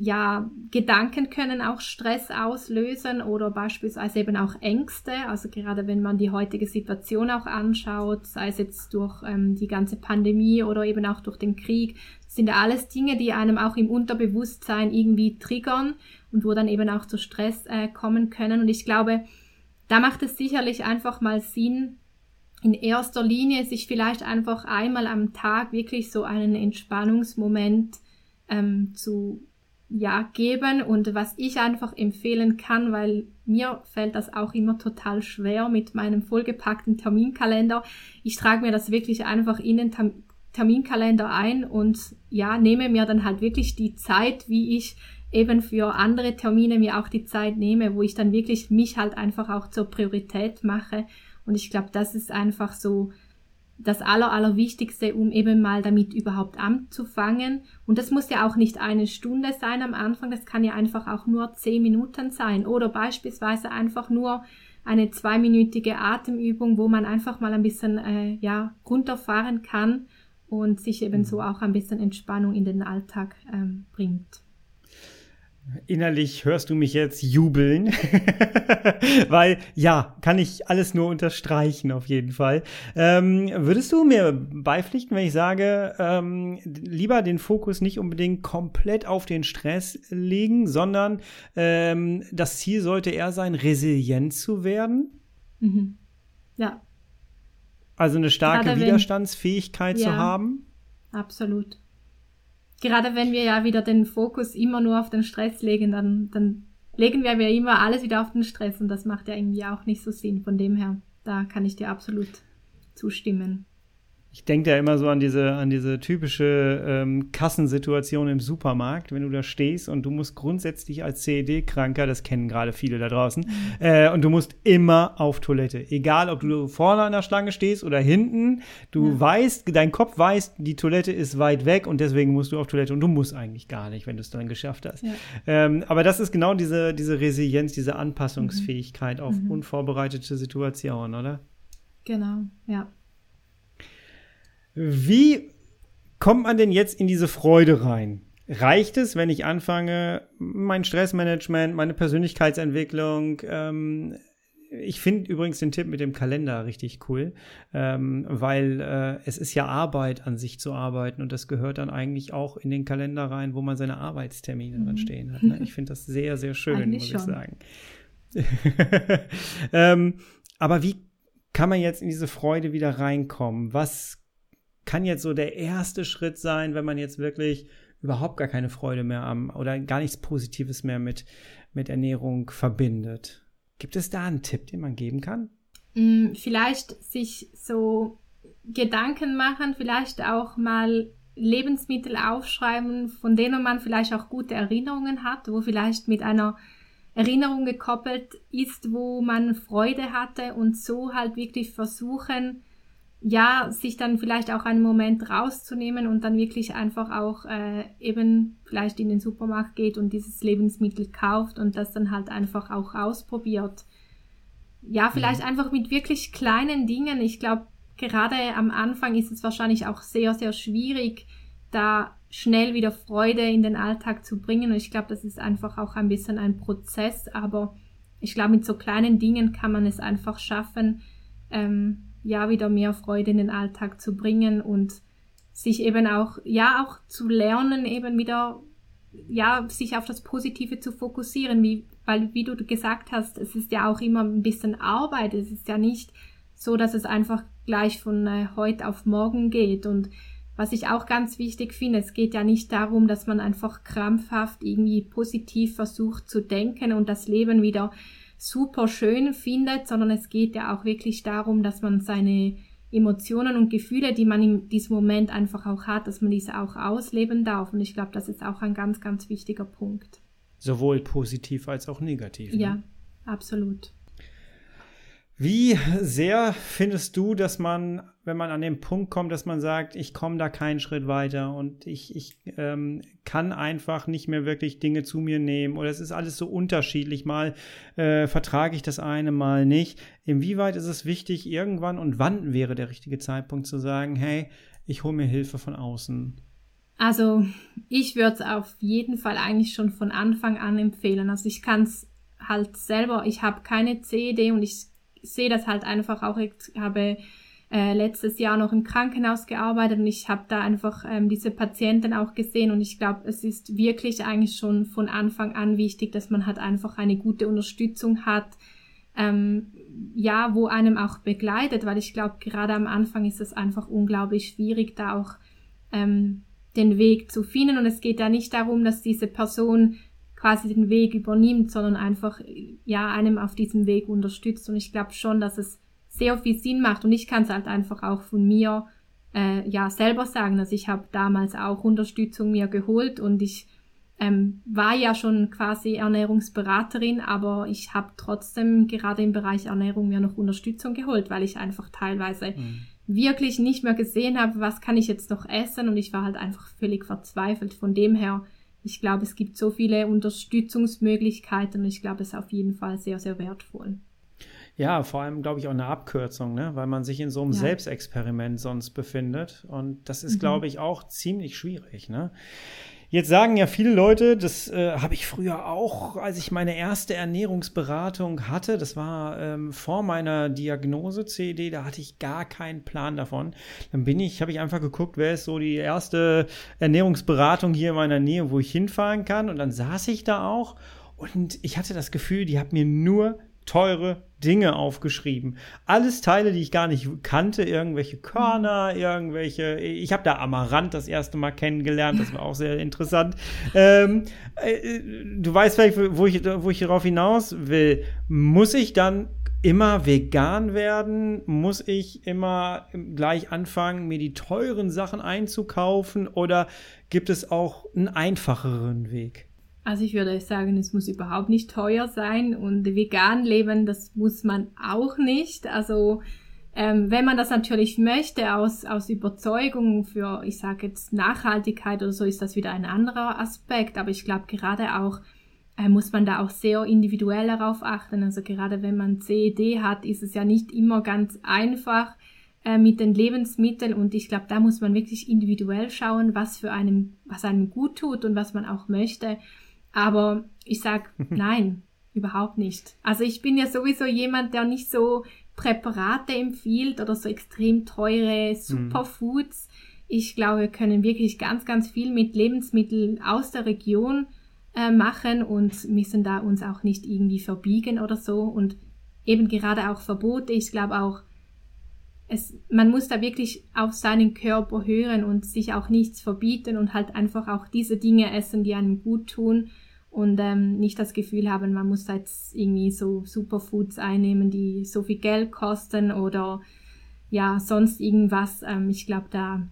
[SPEAKER 2] ja, Gedanken können auch Stress auslösen oder beispielsweise eben auch Ängste. Also gerade wenn man die heutige Situation auch anschaut, sei es jetzt durch ähm, die ganze Pandemie oder eben auch durch den Krieg, sind alles Dinge, die einem auch im Unterbewusstsein irgendwie triggern und wo dann eben auch zu Stress äh, kommen können. Und ich glaube, da macht es sicherlich einfach mal Sinn, in erster Linie sich vielleicht einfach einmal am Tag wirklich so einen Entspannungsmoment ähm, zu ja, geben und was ich einfach empfehlen kann, weil mir fällt das auch immer total schwer mit meinem vollgepackten Terminkalender. Ich trage mir das wirklich einfach in den Term Terminkalender ein und ja, nehme mir dann halt wirklich die Zeit, wie ich eben für andere Termine mir auch die Zeit nehme, wo ich dann wirklich mich halt einfach auch zur Priorität mache. Und ich glaube, das ist einfach so das Aller, Allerwichtigste, um eben mal damit überhaupt anzufangen. Und das muss ja auch nicht eine Stunde sein am Anfang, das kann ja einfach auch nur zehn Minuten sein oder beispielsweise einfach nur eine zweiminütige Atemübung, wo man einfach mal ein bisschen äh, ja, runterfahren kann und sich eben so mhm. auch ein bisschen Entspannung in den Alltag ähm, bringt.
[SPEAKER 1] Innerlich hörst du mich jetzt jubeln, weil ja, kann ich alles nur unterstreichen auf jeden Fall. Ähm, würdest du mir beipflichten, wenn ich sage, ähm, lieber den Fokus nicht unbedingt komplett auf den Stress legen, sondern ähm, das Ziel sollte eher sein, resilient zu werden?
[SPEAKER 2] Mhm. Ja.
[SPEAKER 1] Also eine starke Widerstandsfähigkeit ja, zu haben?
[SPEAKER 2] Absolut gerade wenn wir ja wieder den Fokus immer nur auf den Stress legen, dann, dann legen wir ja immer alles wieder auf den Stress und das macht ja irgendwie auch nicht so Sinn. Von dem her, da kann ich dir absolut zustimmen.
[SPEAKER 1] Ich denke ja immer so an diese, an diese typische ähm, Kassensituation im Supermarkt, wenn du da stehst und du musst grundsätzlich als CED-Kranker, das kennen gerade viele da draußen, mhm. äh, und du musst immer auf Toilette. Egal, ob du vorne an der Schlange stehst oder hinten, du ja. weißt, dein Kopf weiß, die Toilette ist weit weg und deswegen musst du auf Toilette und du musst eigentlich gar nicht, wenn du es dann geschafft hast. Ja. Ähm, aber das ist genau diese, diese Resilienz, diese Anpassungsfähigkeit mhm. auf mhm. unvorbereitete Situationen, oder?
[SPEAKER 2] Genau, ja.
[SPEAKER 1] Wie kommt man denn jetzt in diese Freude rein? Reicht es, wenn ich anfange, mein Stressmanagement, meine Persönlichkeitsentwicklung, ähm, ich finde übrigens den Tipp mit dem Kalender richtig cool, ähm, weil äh, es ist ja Arbeit, an sich zu arbeiten und das gehört dann eigentlich auch in den Kalender rein, wo man seine Arbeitstermine mhm. drin stehen hat. Ne? Ich finde das sehr, sehr schön, eigentlich muss ich sagen. ähm, aber wie kann man jetzt in diese Freude wieder reinkommen? Was kann jetzt so der erste Schritt sein, wenn man jetzt wirklich überhaupt gar keine Freude mehr am oder gar nichts Positives mehr mit, mit Ernährung verbindet. Gibt es da einen Tipp, den man geben kann?
[SPEAKER 2] Mm, vielleicht sich so Gedanken machen, vielleicht auch mal Lebensmittel aufschreiben, von denen man vielleicht auch gute Erinnerungen hat, wo vielleicht mit einer Erinnerung gekoppelt ist, wo man Freude hatte und so halt wirklich versuchen, ja, sich dann vielleicht auch einen Moment rauszunehmen und dann wirklich einfach auch äh, eben vielleicht in den Supermarkt geht und dieses Lebensmittel kauft und das dann halt einfach auch ausprobiert. Ja, vielleicht mhm. einfach mit wirklich kleinen Dingen. Ich glaube, gerade am Anfang ist es wahrscheinlich auch sehr, sehr schwierig, da schnell wieder Freude in den Alltag zu bringen. Und ich glaube, das ist einfach auch ein bisschen ein Prozess, aber ich glaube, mit so kleinen Dingen kann man es einfach schaffen, ähm, ja, wieder mehr Freude in den Alltag zu bringen und sich eben auch, ja, auch zu lernen, eben wieder, ja, sich auf das Positive zu fokussieren, wie, weil, wie du gesagt hast, es ist ja auch immer ein bisschen Arbeit, es ist ja nicht so, dass es einfach gleich von äh, heute auf morgen geht. Und was ich auch ganz wichtig finde, es geht ja nicht darum, dass man einfach krampfhaft irgendwie positiv versucht zu denken und das Leben wieder super schön findet, sondern es geht ja auch wirklich darum, dass man seine Emotionen und Gefühle, die man in diesem Moment einfach auch hat, dass man diese auch ausleben darf. Und ich glaube, das ist auch ein ganz, ganz wichtiger Punkt.
[SPEAKER 1] Sowohl positiv als auch negativ. Ne?
[SPEAKER 2] Ja, absolut.
[SPEAKER 1] Wie sehr findest du, dass man, wenn man an den Punkt kommt, dass man sagt, ich komme da keinen Schritt weiter und ich, ich ähm, kann einfach nicht mehr wirklich Dinge zu mir nehmen oder es ist alles so unterschiedlich, mal äh, vertrage ich das eine, mal nicht. Inwieweit ist es wichtig, irgendwann und wann wäre der richtige Zeitpunkt zu sagen, hey, ich hole mir Hilfe von außen?
[SPEAKER 2] Also ich würde es auf jeden Fall eigentlich schon von Anfang an empfehlen. Also ich kann es halt selber, ich habe keine CD und ich sehe das halt einfach auch, ich habe äh, letztes Jahr noch im Krankenhaus gearbeitet und ich habe da einfach ähm, diese Patienten auch gesehen und ich glaube, es ist wirklich eigentlich schon von Anfang an wichtig, dass man halt einfach eine gute Unterstützung hat, ähm, ja, wo einem auch begleitet, weil ich glaube, gerade am Anfang ist es einfach unglaublich schwierig, da auch ähm, den Weg zu finden und es geht ja nicht darum, dass diese Person quasi den Weg übernimmt, sondern einfach ja einem auf diesem Weg unterstützt. Und ich glaube schon, dass es sehr viel Sinn macht. Und ich kann es halt einfach auch von mir äh, ja selber sagen. Also ich habe damals auch Unterstützung mir geholt und ich ähm, war ja schon quasi Ernährungsberaterin, aber ich habe trotzdem gerade im Bereich Ernährung mir noch Unterstützung geholt, weil ich einfach teilweise mhm. wirklich nicht mehr gesehen habe, was kann ich jetzt noch essen und ich war halt einfach völlig verzweifelt. Von dem her ich glaube, es gibt so viele Unterstützungsmöglichkeiten und ich glaube, es ist auf jeden Fall sehr, sehr wertvoll.
[SPEAKER 1] Ja, vor allem, glaube ich, auch eine Abkürzung, ne? weil man sich in so einem ja. Selbstexperiment sonst befindet. Und das ist, mhm. glaube ich, auch ziemlich schwierig. Ne? Jetzt sagen ja viele Leute, das äh, habe ich früher auch, als ich meine erste Ernährungsberatung hatte, das war ähm, vor meiner Diagnose CED, da hatte ich gar keinen Plan davon. Dann bin ich, habe ich einfach geguckt, wer ist so die erste Ernährungsberatung hier in meiner Nähe, wo ich hinfahren kann. Und dann saß ich da auch und ich hatte das Gefühl, die hat mir nur teure Dinge aufgeschrieben. Alles Teile, die ich gar nicht kannte, irgendwelche Körner, irgendwelche. Ich habe da Amaranth das erste Mal kennengelernt, das war auch sehr interessant. Ähm, äh, du weißt vielleicht, wo ich, wo ich darauf hinaus will. Muss ich dann immer vegan werden? Muss ich immer gleich anfangen, mir die teuren Sachen einzukaufen? Oder gibt es auch einen einfacheren Weg?
[SPEAKER 2] Also ich würde sagen, es muss überhaupt nicht teuer sein und vegan leben, das muss man auch nicht. Also ähm, wenn man das natürlich möchte aus, aus Überzeugung für, ich sage jetzt Nachhaltigkeit oder so, ist das wieder ein anderer Aspekt. Aber ich glaube gerade auch äh, muss man da auch sehr individuell darauf achten. Also gerade wenn man CED hat, ist es ja nicht immer ganz einfach äh, mit den Lebensmitteln und ich glaube, da muss man wirklich individuell schauen, was für einem, was einem gut tut und was man auch möchte. Aber ich sag nein, überhaupt nicht. Also ich bin ja sowieso jemand, der nicht so Präparate empfiehlt oder so extrem teure Superfoods. Ich glaube, wir können wirklich ganz, ganz viel mit Lebensmitteln aus der Region äh, machen und müssen da uns auch nicht irgendwie verbiegen oder so. Und eben gerade auch Verbote. Ich glaube auch, es, man muss da wirklich auf seinen Körper hören und sich auch nichts verbieten und halt einfach auch diese Dinge essen, die einem gut tun und ähm, nicht das Gefühl haben, man muss jetzt irgendwie so Superfoods einnehmen, die so viel Geld kosten oder ja, sonst irgendwas. Ähm, ich glaube, da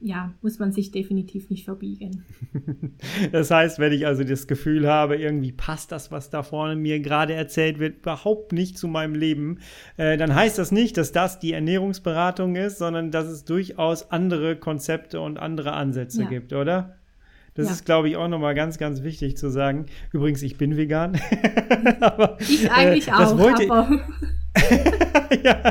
[SPEAKER 2] ja, muss man sich definitiv nicht verbiegen.
[SPEAKER 1] Das heißt, wenn ich also das Gefühl habe, irgendwie passt das, was da vorne mir gerade erzählt wird, überhaupt nicht zu meinem Leben, äh, dann heißt das nicht, dass das die Ernährungsberatung ist, sondern dass es durchaus andere Konzepte und andere Ansätze ja. gibt, oder? Das ja. ist, glaube ich, auch nochmal ganz, ganz wichtig zu sagen. Übrigens, ich bin vegan.
[SPEAKER 2] aber, ich eigentlich äh, auch, aber.
[SPEAKER 1] Ja,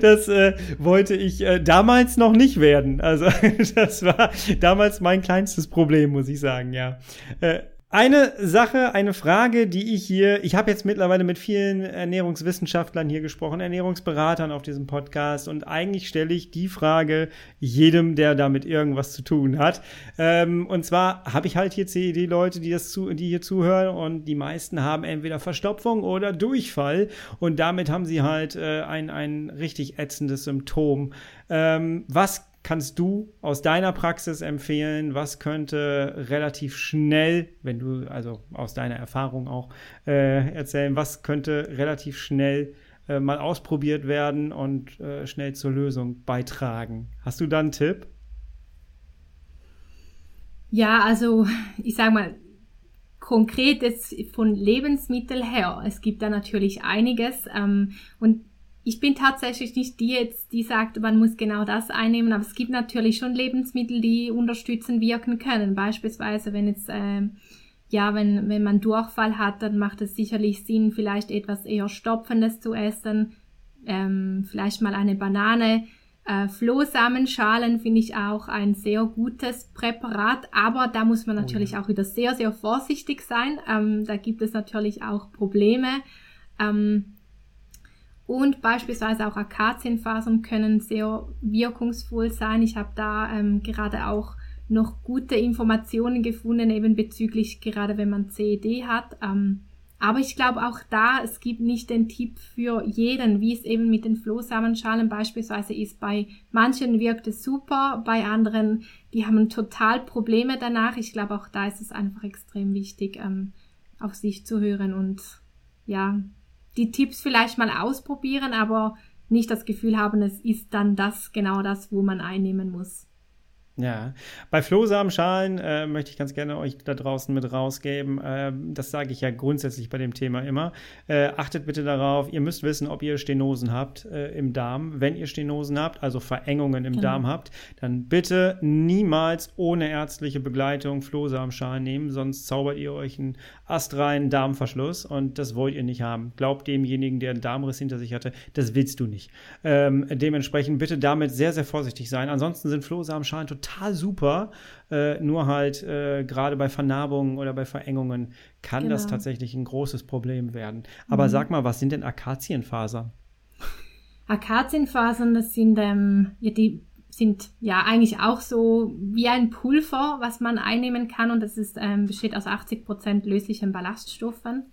[SPEAKER 1] das äh, wollte ich äh, damals noch nicht werden. Also das war damals mein kleinstes Problem, muss ich sagen, ja. Äh, eine Sache, eine Frage, die ich hier, ich habe jetzt mittlerweile mit vielen Ernährungswissenschaftlern hier gesprochen, Ernährungsberatern auf diesem Podcast und eigentlich stelle ich die Frage jedem, der damit irgendwas zu tun hat. Ähm, und zwar habe ich halt hier CED-Leute, die das zu, die hier zuhören und die meisten haben entweder Verstopfung oder Durchfall und damit haben sie halt äh, ein, ein richtig ätzendes Symptom. Ähm, was kannst du aus deiner Praxis empfehlen? Was könnte relativ schnell, wenn du also aus deiner Erfahrung auch äh, erzählen, was könnte relativ schnell äh, mal ausprobiert werden und äh, schnell zur Lösung beitragen? Hast du da einen Tipp?
[SPEAKER 2] Ja, also ich sage mal, konkret jetzt von Lebensmitteln her, es gibt da natürlich einiges ähm, und ich bin tatsächlich nicht die jetzt, die sagt, man muss genau das einnehmen, aber es gibt natürlich schon Lebensmittel, die unterstützen wirken können. Beispielsweise, wenn jetzt, äh, ja, wenn, wenn man Durchfall hat, dann macht es sicherlich Sinn, vielleicht etwas eher Stopfendes zu essen, ähm, vielleicht mal eine Banane. Äh, Flohsamenschalen finde ich auch ein sehr gutes Präparat, aber da muss man natürlich oh ja. auch wieder sehr, sehr vorsichtig sein. Ähm, da gibt es natürlich auch Probleme. Ähm, und beispielsweise auch Akazienfasern können sehr wirkungsvoll sein. Ich habe da ähm, gerade auch noch gute Informationen gefunden, eben bezüglich gerade wenn man CED hat. Ähm, aber ich glaube auch da, es gibt nicht den Tipp für jeden, wie es eben mit den Flohsamenschalen beispielsweise ist. Bei manchen wirkt es super, bei anderen, die haben total Probleme danach. Ich glaube auch da ist es einfach extrem wichtig, ähm, auf sich zu hören und ja, die Tipps vielleicht mal ausprobieren, aber nicht das Gefühl haben, es ist dann das genau das, wo man einnehmen muss.
[SPEAKER 1] Ja, bei Flohsamenschalen äh, möchte ich ganz gerne euch da draußen mit rausgeben. Äh, das sage ich ja grundsätzlich bei dem Thema immer. Äh, achtet bitte darauf, ihr müsst wissen, ob ihr Stenosen habt äh, im Darm. Wenn ihr Stenosen habt, also Verengungen im genau. Darm habt, dann bitte niemals ohne ärztliche Begleitung Flohsamenschalen nehmen, sonst zaubert ihr euch einen astreinen Darmverschluss und das wollt ihr nicht haben. Glaubt demjenigen, der einen Darmriss hinter sich hatte, das willst du nicht. Ähm, dementsprechend bitte damit sehr, sehr vorsichtig sein. Ansonsten sind Flohsamenschalen total super. Äh, nur halt äh, gerade bei Vernarbungen oder bei Verengungen kann genau. das tatsächlich ein großes Problem werden. Aber mhm. sag mal, was sind denn Akazienfasern?
[SPEAKER 2] Akazienfasern, das sind ähm, ja die sind ja eigentlich auch so wie ein Pulver, was man einnehmen kann und das ist, ähm, besteht aus 80 Prozent löslichen Ballaststoffen.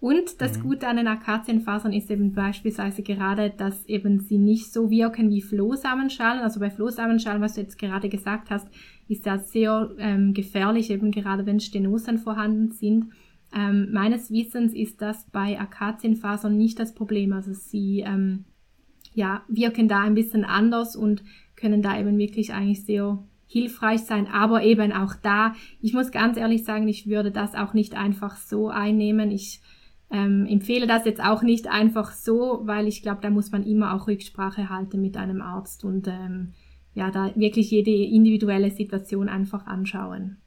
[SPEAKER 2] Und das mhm. Gute an den Akazienfasern ist eben beispielsweise gerade, dass eben sie nicht so wirken wie Flohsamenschalen. Also bei Flohsamenschalen, was du jetzt gerade gesagt hast, ist ja sehr ähm, gefährlich, eben gerade wenn Stenosen vorhanden sind. Ähm, meines Wissens ist das bei Akazienfasern nicht das Problem. Also sie ähm, ja, wirken da ein bisschen anders und können da eben wirklich eigentlich sehr hilfreich sein, aber eben auch da, ich muss ganz ehrlich sagen, ich würde das auch nicht einfach so einnehmen. Ich ähm, empfehle das jetzt auch nicht einfach so, weil ich glaube, da muss man immer auch Rücksprache halten mit einem Arzt und ähm, ja, da wirklich jede individuelle Situation einfach anschauen.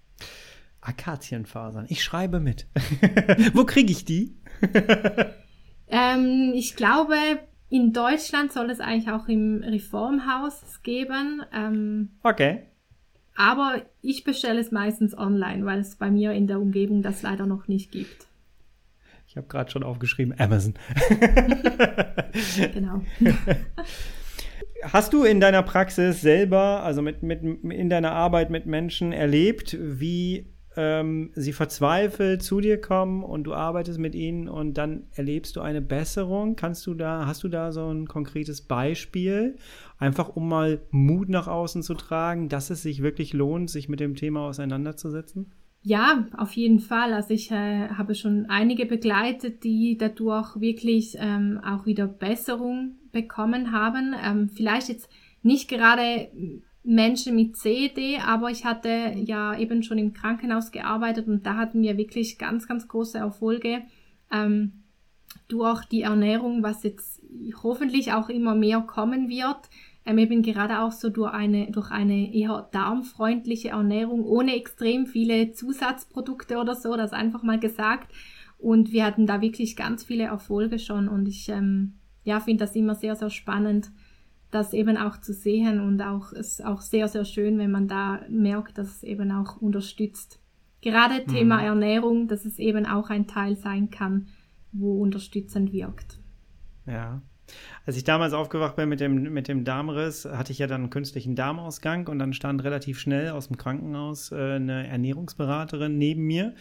[SPEAKER 1] Akazienfasern. Ich schreibe mit. Wo kriege ich die?
[SPEAKER 2] ähm, ich glaube, in Deutschland soll es eigentlich auch im Reformhaus geben. Ähm,
[SPEAKER 1] okay.
[SPEAKER 2] Aber ich bestelle es meistens online, weil es bei mir in der Umgebung das leider noch nicht gibt.
[SPEAKER 1] Ich habe gerade schon aufgeschrieben, Amazon. genau. Hast du in deiner Praxis selber, also mit, mit, in deiner Arbeit mit Menschen erlebt, wie ähm, sie verzweifelt zu dir kommen und du arbeitest mit ihnen und dann erlebst du eine Besserung. Kannst du da, hast du da so ein konkretes Beispiel? Einfach um mal Mut nach außen zu tragen, dass es sich wirklich lohnt, sich mit dem Thema auseinanderzusetzen?
[SPEAKER 2] Ja, auf jeden Fall. Also ich äh, habe schon einige begleitet, die dadurch wirklich ähm, auch wieder Besserung bekommen haben. Ähm, vielleicht jetzt nicht gerade Menschen mit CED, aber ich hatte ja eben schon im Krankenhaus gearbeitet und da hatten wir wirklich ganz, ganz große Erfolge ähm, durch die Ernährung, was jetzt hoffentlich auch immer mehr kommen wird. Ähm, eben gerade auch so durch eine, durch eine eher darmfreundliche Ernährung, ohne extrem viele Zusatzprodukte oder so, das einfach mal gesagt. Und wir hatten da wirklich ganz viele Erfolge schon und ich ähm, ja, finde das immer sehr, sehr spannend, das eben auch zu sehen und auch ist auch sehr, sehr schön, wenn man da merkt, dass es eben auch unterstützt. Gerade mhm. Thema Ernährung, dass es eben auch ein Teil sein kann, wo unterstützend wirkt.
[SPEAKER 1] Ja. Als ich damals aufgewacht bin mit dem, mit dem Darmriss, hatte ich ja dann einen künstlichen Darmausgang und dann stand relativ schnell aus dem Krankenhaus äh, eine Ernährungsberaterin neben mir,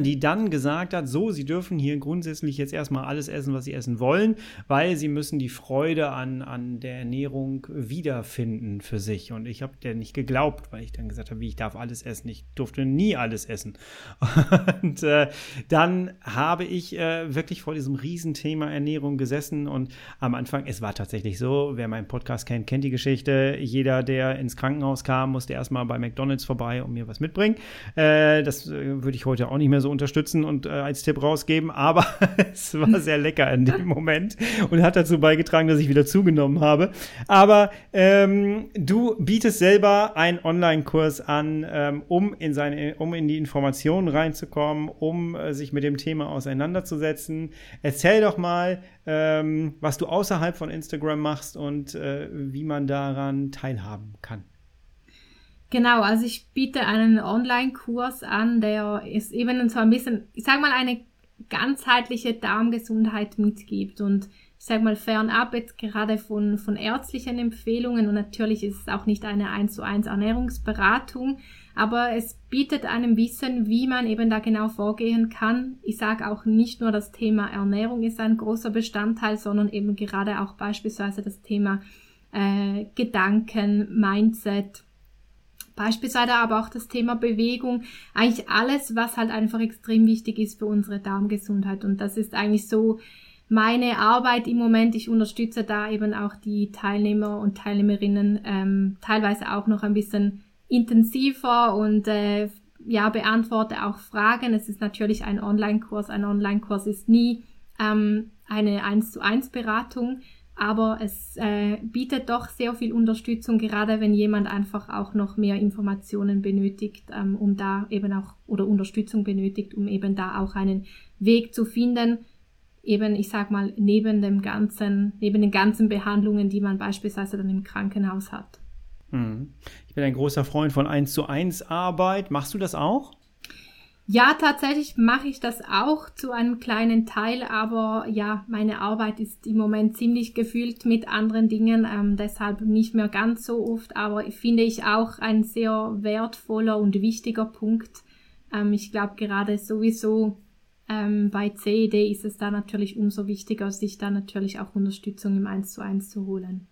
[SPEAKER 1] die dann gesagt hat, so, Sie dürfen hier grundsätzlich jetzt erstmal alles essen, was Sie essen wollen, weil Sie müssen die Freude an, an der Ernährung wiederfinden für sich. Und ich habe der nicht geglaubt, weil ich dann gesagt habe, wie ich darf alles essen. Ich durfte nie alles essen. Und äh, dann habe ich äh, wirklich vor diesem Riesenthema Ernährung gesessen und am Anfang, es war tatsächlich so, wer meinen Podcast kennt, kennt die Geschichte. Jeder, der ins Krankenhaus kam, musste erstmal bei McDonalds vorbei und mir was mitbringen. Äh, das äh, würde ich heute auch nicht nicht mehr so unterstützen und äh, als Tipp rausgeben, aber es war sehr lecker in dem Moment und hat dazu beigetragen, dass ich wieder zugenommen habe. Aber ähm, du bietest selber einen Online-Kurs an, ähm, um in seine, um in die Informationen reinzukommen, um äh, sich mit dem Thema auseinanderzusetzen. Erzähl doch mal, ähm, was du außerhalb von Instagram machst und äh, wie man daran teilhaben kann.
[SPEAKER 2] Genau, also ich biete einen Online-Kurs an, der ist eben so ein bisschen, ich sag mal, eine ganzheitliche Darmgesundheit mitgibt und ich sag mal fernab jetzt gerade von, von ärztlichen Empfehlungen und natürlich ist es auch nicht eine 1 zu 1 Ernährungsberatung, aber es bietet einem Wissen, wie man eben da genau vorgehen kann. Ich sage auch nicht nur das Thema Ernährung ist ein großer Bestandteil, sondern eben gerade auch beispielsweise das Thema äh, Gedanken, Mindset, Beispielsweise aber auch das Thema Bewegung, eigentlich alles, was halt einfach extrem wichtig ist für unsere Darmgesundheit. Und das ist eigentlich so meine Arbeit im Moment. Ich unterstütze da eben auch die Teilnehmer und Teilnehmerinnen ähm, teilweise auch noch ein bisschen intensiver und äh, ja, beantworte auch Fragen. Es ist natürlich ein Online-Kurs. Ein Online-Kurs ist nie ähm, eine 1 zu 1 Beratung, aber es äh, bietet doch sehr viel Unterstützung, gerade wenn jemand einfach auch noch mehr Informationen benötigt, ähm, um da eben auch oder Unterstützung benötigt, um eben da auch einen Weg zu finden, eben ich sag mal neben dem ganzen, neben den ganzen Behandlungen, die man beispielsweise dann im Krankenhaus hat.
[SPEAKER 1] Hm. Ich bin ein großer Freund von 1 zu 1 Arbeit. Machst du das auch?
[SPEAKER 2] Ja, tatsächlich mache ich das auch zu einem kleinen Teil, aber ja, meine Arbeit ist im Moment ziemlich gefüllt mit anderen Dingen, ähm, deshalb nicht mehr ganz so oft, aber finde ich auch ein sehr wertvoller und wichtiger Punkt. Ähm, ich glaube gerade sowieso ähm, bei CED ist es da natürlich umso wichtiger, sich da natürlich auch Unterstützung im 1 zu 1 zu holen.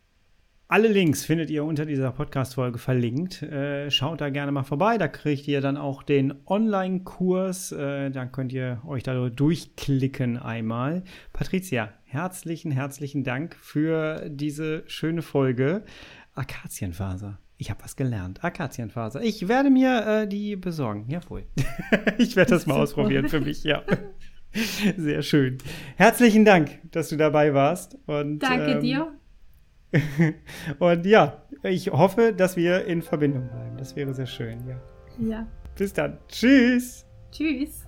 [SPEAKER 1] Alle Links findet ihr unter dieser Podcast-Folge verlinkt. Äh, schaut da gerne mal vorbei. Da kriegt ihr dann auch den Online-Kurs. Äh, dann könnt ihr euch da durchklicken einmal. Patricia, herzlichen, herzlichen Dank für diese schöne Folge. Akazienfaser. Ich habe was gelernt. Akazienfaser. Ich werde mir äh, die besorgen. Jawohl. ich werde das mal ausprobieren für mich, ja. Sehr schön. Herzlichen Dank, dass du dabei warst. Und,
[SPEAKER 2] Danke ähm, dir.
[SPEAKER 1] Und ja, ich hoffe, dass wir in Verbindung bleiben. Das wäre sehr schön, ja.
[SPEAKER 2] Ja.
[SPEAKER 1] Bis dann. Tschüss.
[SPEAKER 2] Tschüss.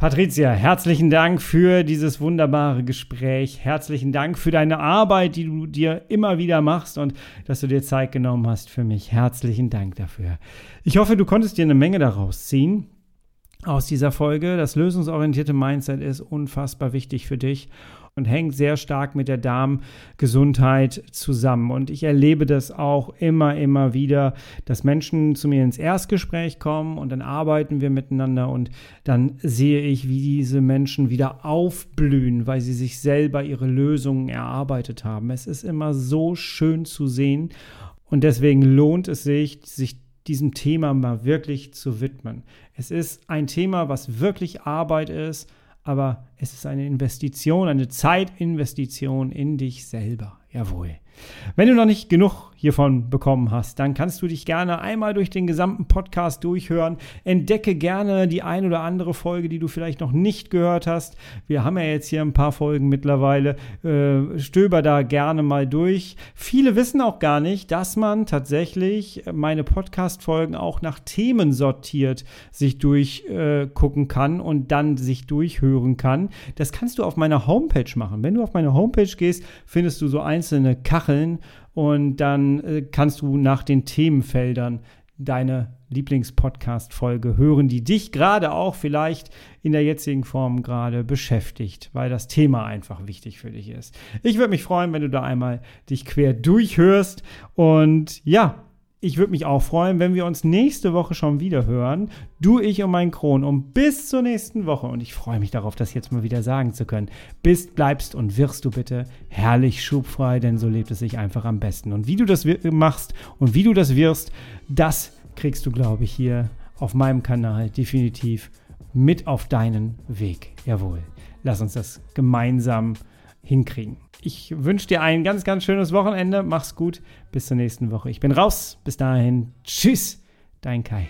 [SPEAKER 1] Patricia, herzlichen Dank für dieses wunderbare Gespräch. Herzlichen Dank für deine Arbeit, die du dir immer wieder machst und dass du dir Zeit genommen hast für mich. Herzlichen Dank dafür. Ich hoffe, du konntest dir eine Menge daraus ziehen. Aus dieser Folge. Das lösungsorientierte Mindset ist unfassbar wichtig für dich und hängt sehr stark mit der Darmgesundheit zusammen. Und ich erlebe das auch immer, immer wieder, dass Menschen zu mir ins Erstgespräch kommen und dann arbeiten wir miteinander und dann sehe ich, wie diese Menschen wieder aufblühen, weil sie sich selber ihre Lösungen erarbeitet haben. Es ist immer so schön zu sehen und deswegen lohnt es sich, sich diesem Thema mal wirklich zu widmen. Es ist ein Thema, was wirklich Arbeit ist, aber es ist eine Investition, eine Zeitinvestition in dich selber. Jawohl. Wenn du noch nicht genug hiervon bekommen hast, dann kannst du dich gerne einmal durch den gesamten Podcast durchhören. Entdecke gerne die ein oder andere Folge, die du vielleicht noch nicht gehört hast. Wir haben ja jetzt hier ein paar Folgen mittlerweile. Äh, stöber da gerne mal durch. Viele wissen auch gar nicht, dass man tatsächlich meine Podcast-Folgen auch nach Themen sortiert sich durchgucken äh, kann und dann sich durchhören kann. Das kannst du auf meiner Homepage machen. Wenn du auf meine Homepage gehst, findest du so einzelne Kacheln und dann äh, kannst du nach den Themenfeldern deine Lieblingspodcast-Folge hören, die dich gerade auch vielleicht in der jetzigen Form gerade beschäftigt, weil das Thema einfach wichtig für dich ist. Ich würde mich freuen, wenn du da einmal dich quer durchhörst und ja, ich würde mich auch freuen, wenn wir uns nächste Woche schon wieder hören. Du, ich und mein Kron. Und bis zur nächsten Woche. Und ich freue mich darauf, das jetzt mal wieder sagen zu können. Bist, bleibst und wirst du bitte herrlich schubfrei, denn so lebt es sich einfach am besten. Und wie du das machst und wie du das wirst, das kriegst du, glaube ich, hier auf meinem Kanal definitiv mit auf deinen Weg. Jawohl. Lass uns das gemeinsam hinkriegen. Ich wünsche dir ein ganz, ganz schönes Wochenende. Mach's gut. Bis zur nächsten Woche. Ich bin raus. Bis dahin. Tschüss. Dein Kai.